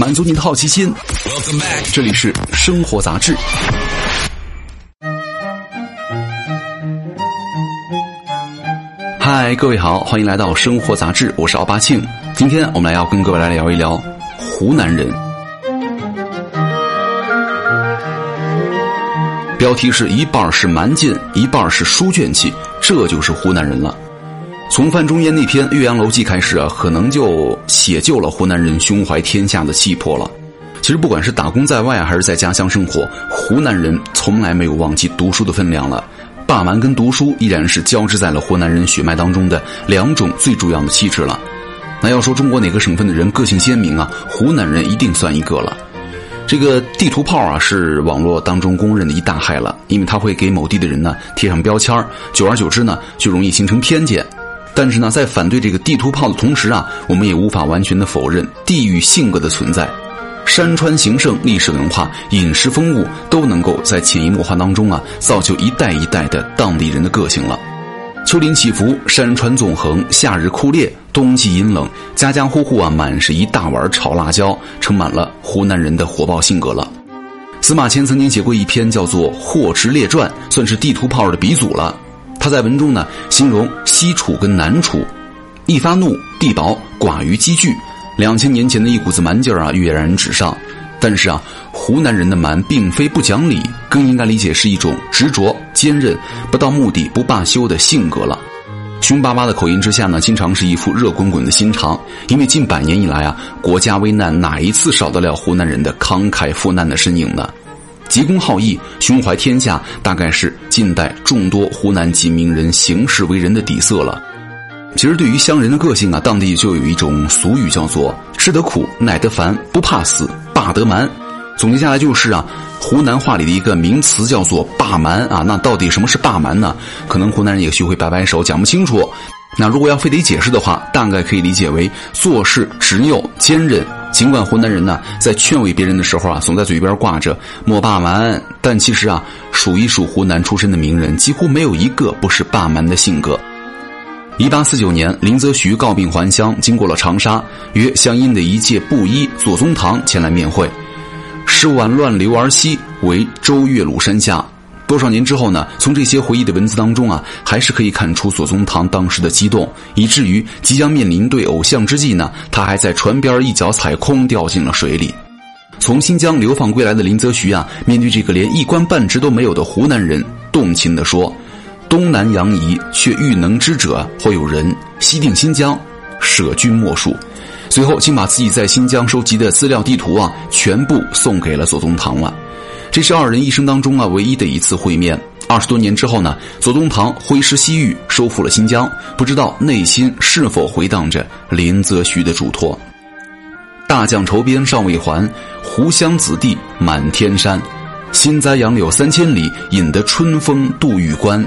满足你的好奇心。这里是生活杂志。嗨，各位好，欢迎来到生活杂志，我是奥巴庆。今天我们来要跟各位来聊一聊湖南人。标题是一半是蛮劲，一半是书卷气，这就是湖南人了。从范仲淹那篇《岳阳楼记》开始啊，可能就写就了湖南人胸怀天下的气魄了。其实不管是打工在外还是在家乡生活，湖南人从来没有忘记读书的分量了。霸蛮跟读书依然是交织在了湖南人血脉当中的两种最重要的气质了。那要说中国哪个省份的人个性鲜明啊，湖南人一定算一个了。这个地图炮啊，是网络当中公认的一大害了，因为它会给某地的人呢贴上标签久而久之呢就容易形成偏见。但是呢，在反对这个地图炮的同时啊，我们也无法完全的否认地域性格的存在。山川形胜、历史文化、饮食风物，都能够在潜移默化当中啊，造就一代一代的当地人的个性了。丘陵起伏，山川纵横，夏日酷烈，冬季阴冷，家家户户啊，满是一大碗炒辣椒，盛满了湖南人的火爆性格了。司马迁曾经写过一篇叫做《霍池列传》，算是地图炮的鼻祖了。他在文中呢，形容西楚跟南楚，一发怒，地薄，寡于积聚。两千年前的一股子蛮劲儿啊，跃然纸上。但是啊，湖南人的蛮并非不讲理，更应该理解是一种执着、坚韧、不到目的不罢休的性格了。凶巴巴的口音之下呢，经常是一副热滚滚的心肠。因为近百年以来啊，国家危难哪一次少得了湖南人的慷慨赴难的身影呢？急公好义、胸怀天下，大概是近代众多湖南籍名人行事为人的底色了。其实，对于乡人的个性啊，当地就有一种俗语叫做“吃得苦，耐得烦，不怕死，霸得蛮”。总结下来就是啊，湖南话里的一个名词叫做“霸蛮”啊。那到底什么是霸蛮呢？可能湖南人也许会摆摆手，讲不清楚。那如果要非得解释的话，大概可以理解为做事执拗、坚韧。尽管湖南人呢在劝慰别人的时候啊，总在嘴边挂着“莫霸蛮”，但其实啊，数一数湖南出身的名人，几乎没有一个不是霸蛮的性格。一八四九年，林则徐告病还乡，经过了长沙，约湘阴的一介布衣左宗棠前来面会。十晚乱流而西，为周岳鲁山下。多少年之后呢？从这些回忆的文字当中啊，还是可以看出左宗棠当时的激动，以至于即将面临对偶像之际呢，他还在船边一脚踩空掉进了水里。从新疆流放归来的林则徐啊，面对这个连一官半职都没有的湖南人，动情地说。东南洋夷，却欲能之者或有人；西定新疆，舍君莫属。随后，竟把自己在新疆收集的资料、地图啊，全部送给了左宗棠了。这是二人一生当中啊唯一的一次会面。二十多年之后呢，左宗棠挥师西域，收复了新疆，不知道内心是否回荡着林则徐的嘱托。大将筹边尚未还，湖湘子弟满天山。新栽杨柳三千里，引得春风渡玉关。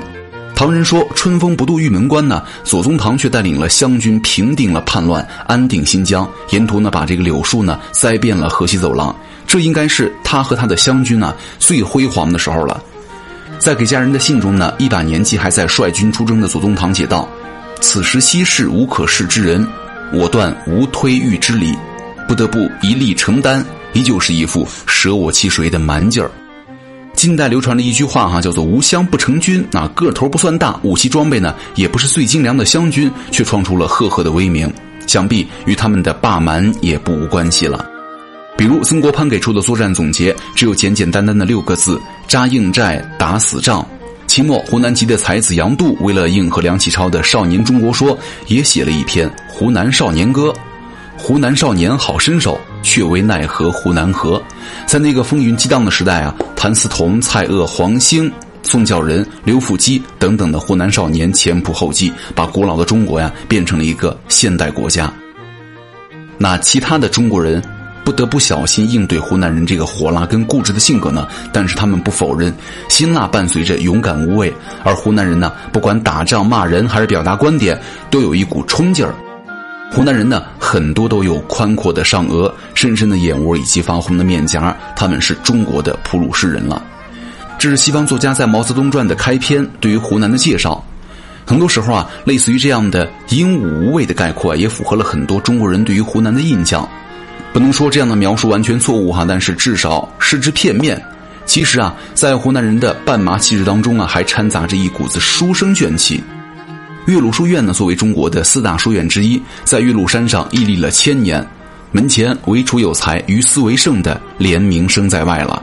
唐人说：“春风不度玉门关呢。”左宗棠却带领了湘军平定了叛乱，安定新疆。沿途呢，把这个柳树呢栽遍了河西走廊。这应该是他和他的湘军呢最辉煌的时候了。在给家人的信中呢，一把年纪还在率军出征的左宗棠写道：“此时西市无可事之人，我断无推御之理，不得不一力承担。”依旧是一副舍我其谁的蛮劲儿。近代流传的一句话哈，叫做“无湘不成军”。那个头不算大，武器装备呢也不是最精良的湘军，却创出了赫赫的威名，想必与他们的霸蛮也不无关系了。比如曾国藩给出的作战总结，只有简简单单的六个字：扎硬寨，打死仗。清末湖南籍的才子杨度，为了应和梁启超的《少年中国说》，也写了一篇《湖南少年歌》。湖南少年好身手，却为奈何湖南河。在那个风云激荡的时代啊，谭嗣同、蔡锷、黄兴、宋教仁、刘福基等等的湖南少年前仆后继，把古老的中国呀变成了一个现代国家。那其他的中国人不得不小心应对湖南人这个火辣跟固执的性格呢？但是他们不否认，辛辣伴随着勇敢无畏，而湖南人呢，不管打仗、骂人还是表达观点，都有一股冲劲儿。湖南人呢，很多都有宽阔的上额、深深的眼窝以及发红的面颊，他们是中国的普鲁士人了。这是西方作家在《毛泽东传》的开篇对于湖南的介绍。很多时候啊，类似于这样的英武无畏的概括啊，也符合了很多中国人对于湖南的印象。不能说这样的描述完全错误哈，但是至少失之片面。其实啊，在湖南人的半麻气质当中啊，还掺杂着一股子书生卷气。岳麓书院呢，作为中国的四大书院之一，在岳麓山上屹立了千年，门前唯楚有才，于斯为盛的连名声在外了。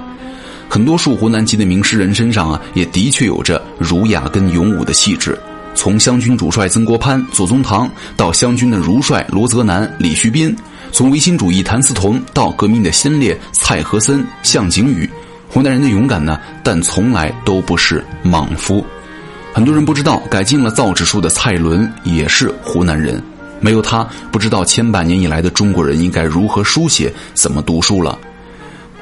很多数湖南籍的名诗人身上啊，也的确有着儒雅跟勇武的气质。从湘军主帅曾国藩、左宗棠，到湘军的儒帅罗泽南、李旭斌；从维新主义谭嗣同，到革命的先烈蔡和森、项景宇。湖南人的勇敢呢，但从来都不是莽夫。很多人不知道，改进了造纸术的蔡伦也是湖南人。没有他，不知道千百年以来的中国人应该如何书写、怎么读书了。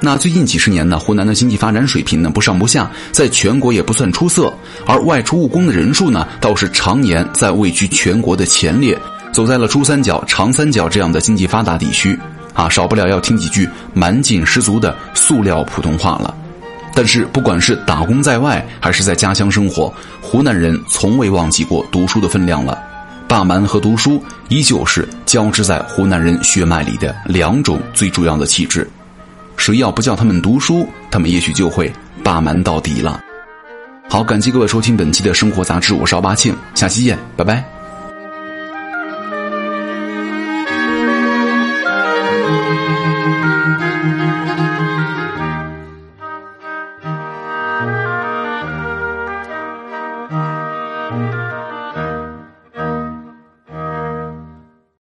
那最近几十年呢，湖南的经济发展水平呢不上不下，在全国也不算出色。而外出务工的人数呢，倒是常年在位居全国的前列，走在了珠三角、长三角这样的经济发达地区。啊，少不了要听几句蛮劲十足的塑料普通话了。但是，不管是打工在外，还是在家乡生活，湖南人从未忘记过读书的分量了。霸蛮和读书依旧是交织在湖南人血脉里的两种最主要的气质。谁要不叫他们读书，他们也许就会霸蛮到底了。好，感谢各位收听本期的生活杂志，我是奥巴庆，下期见，拜拜。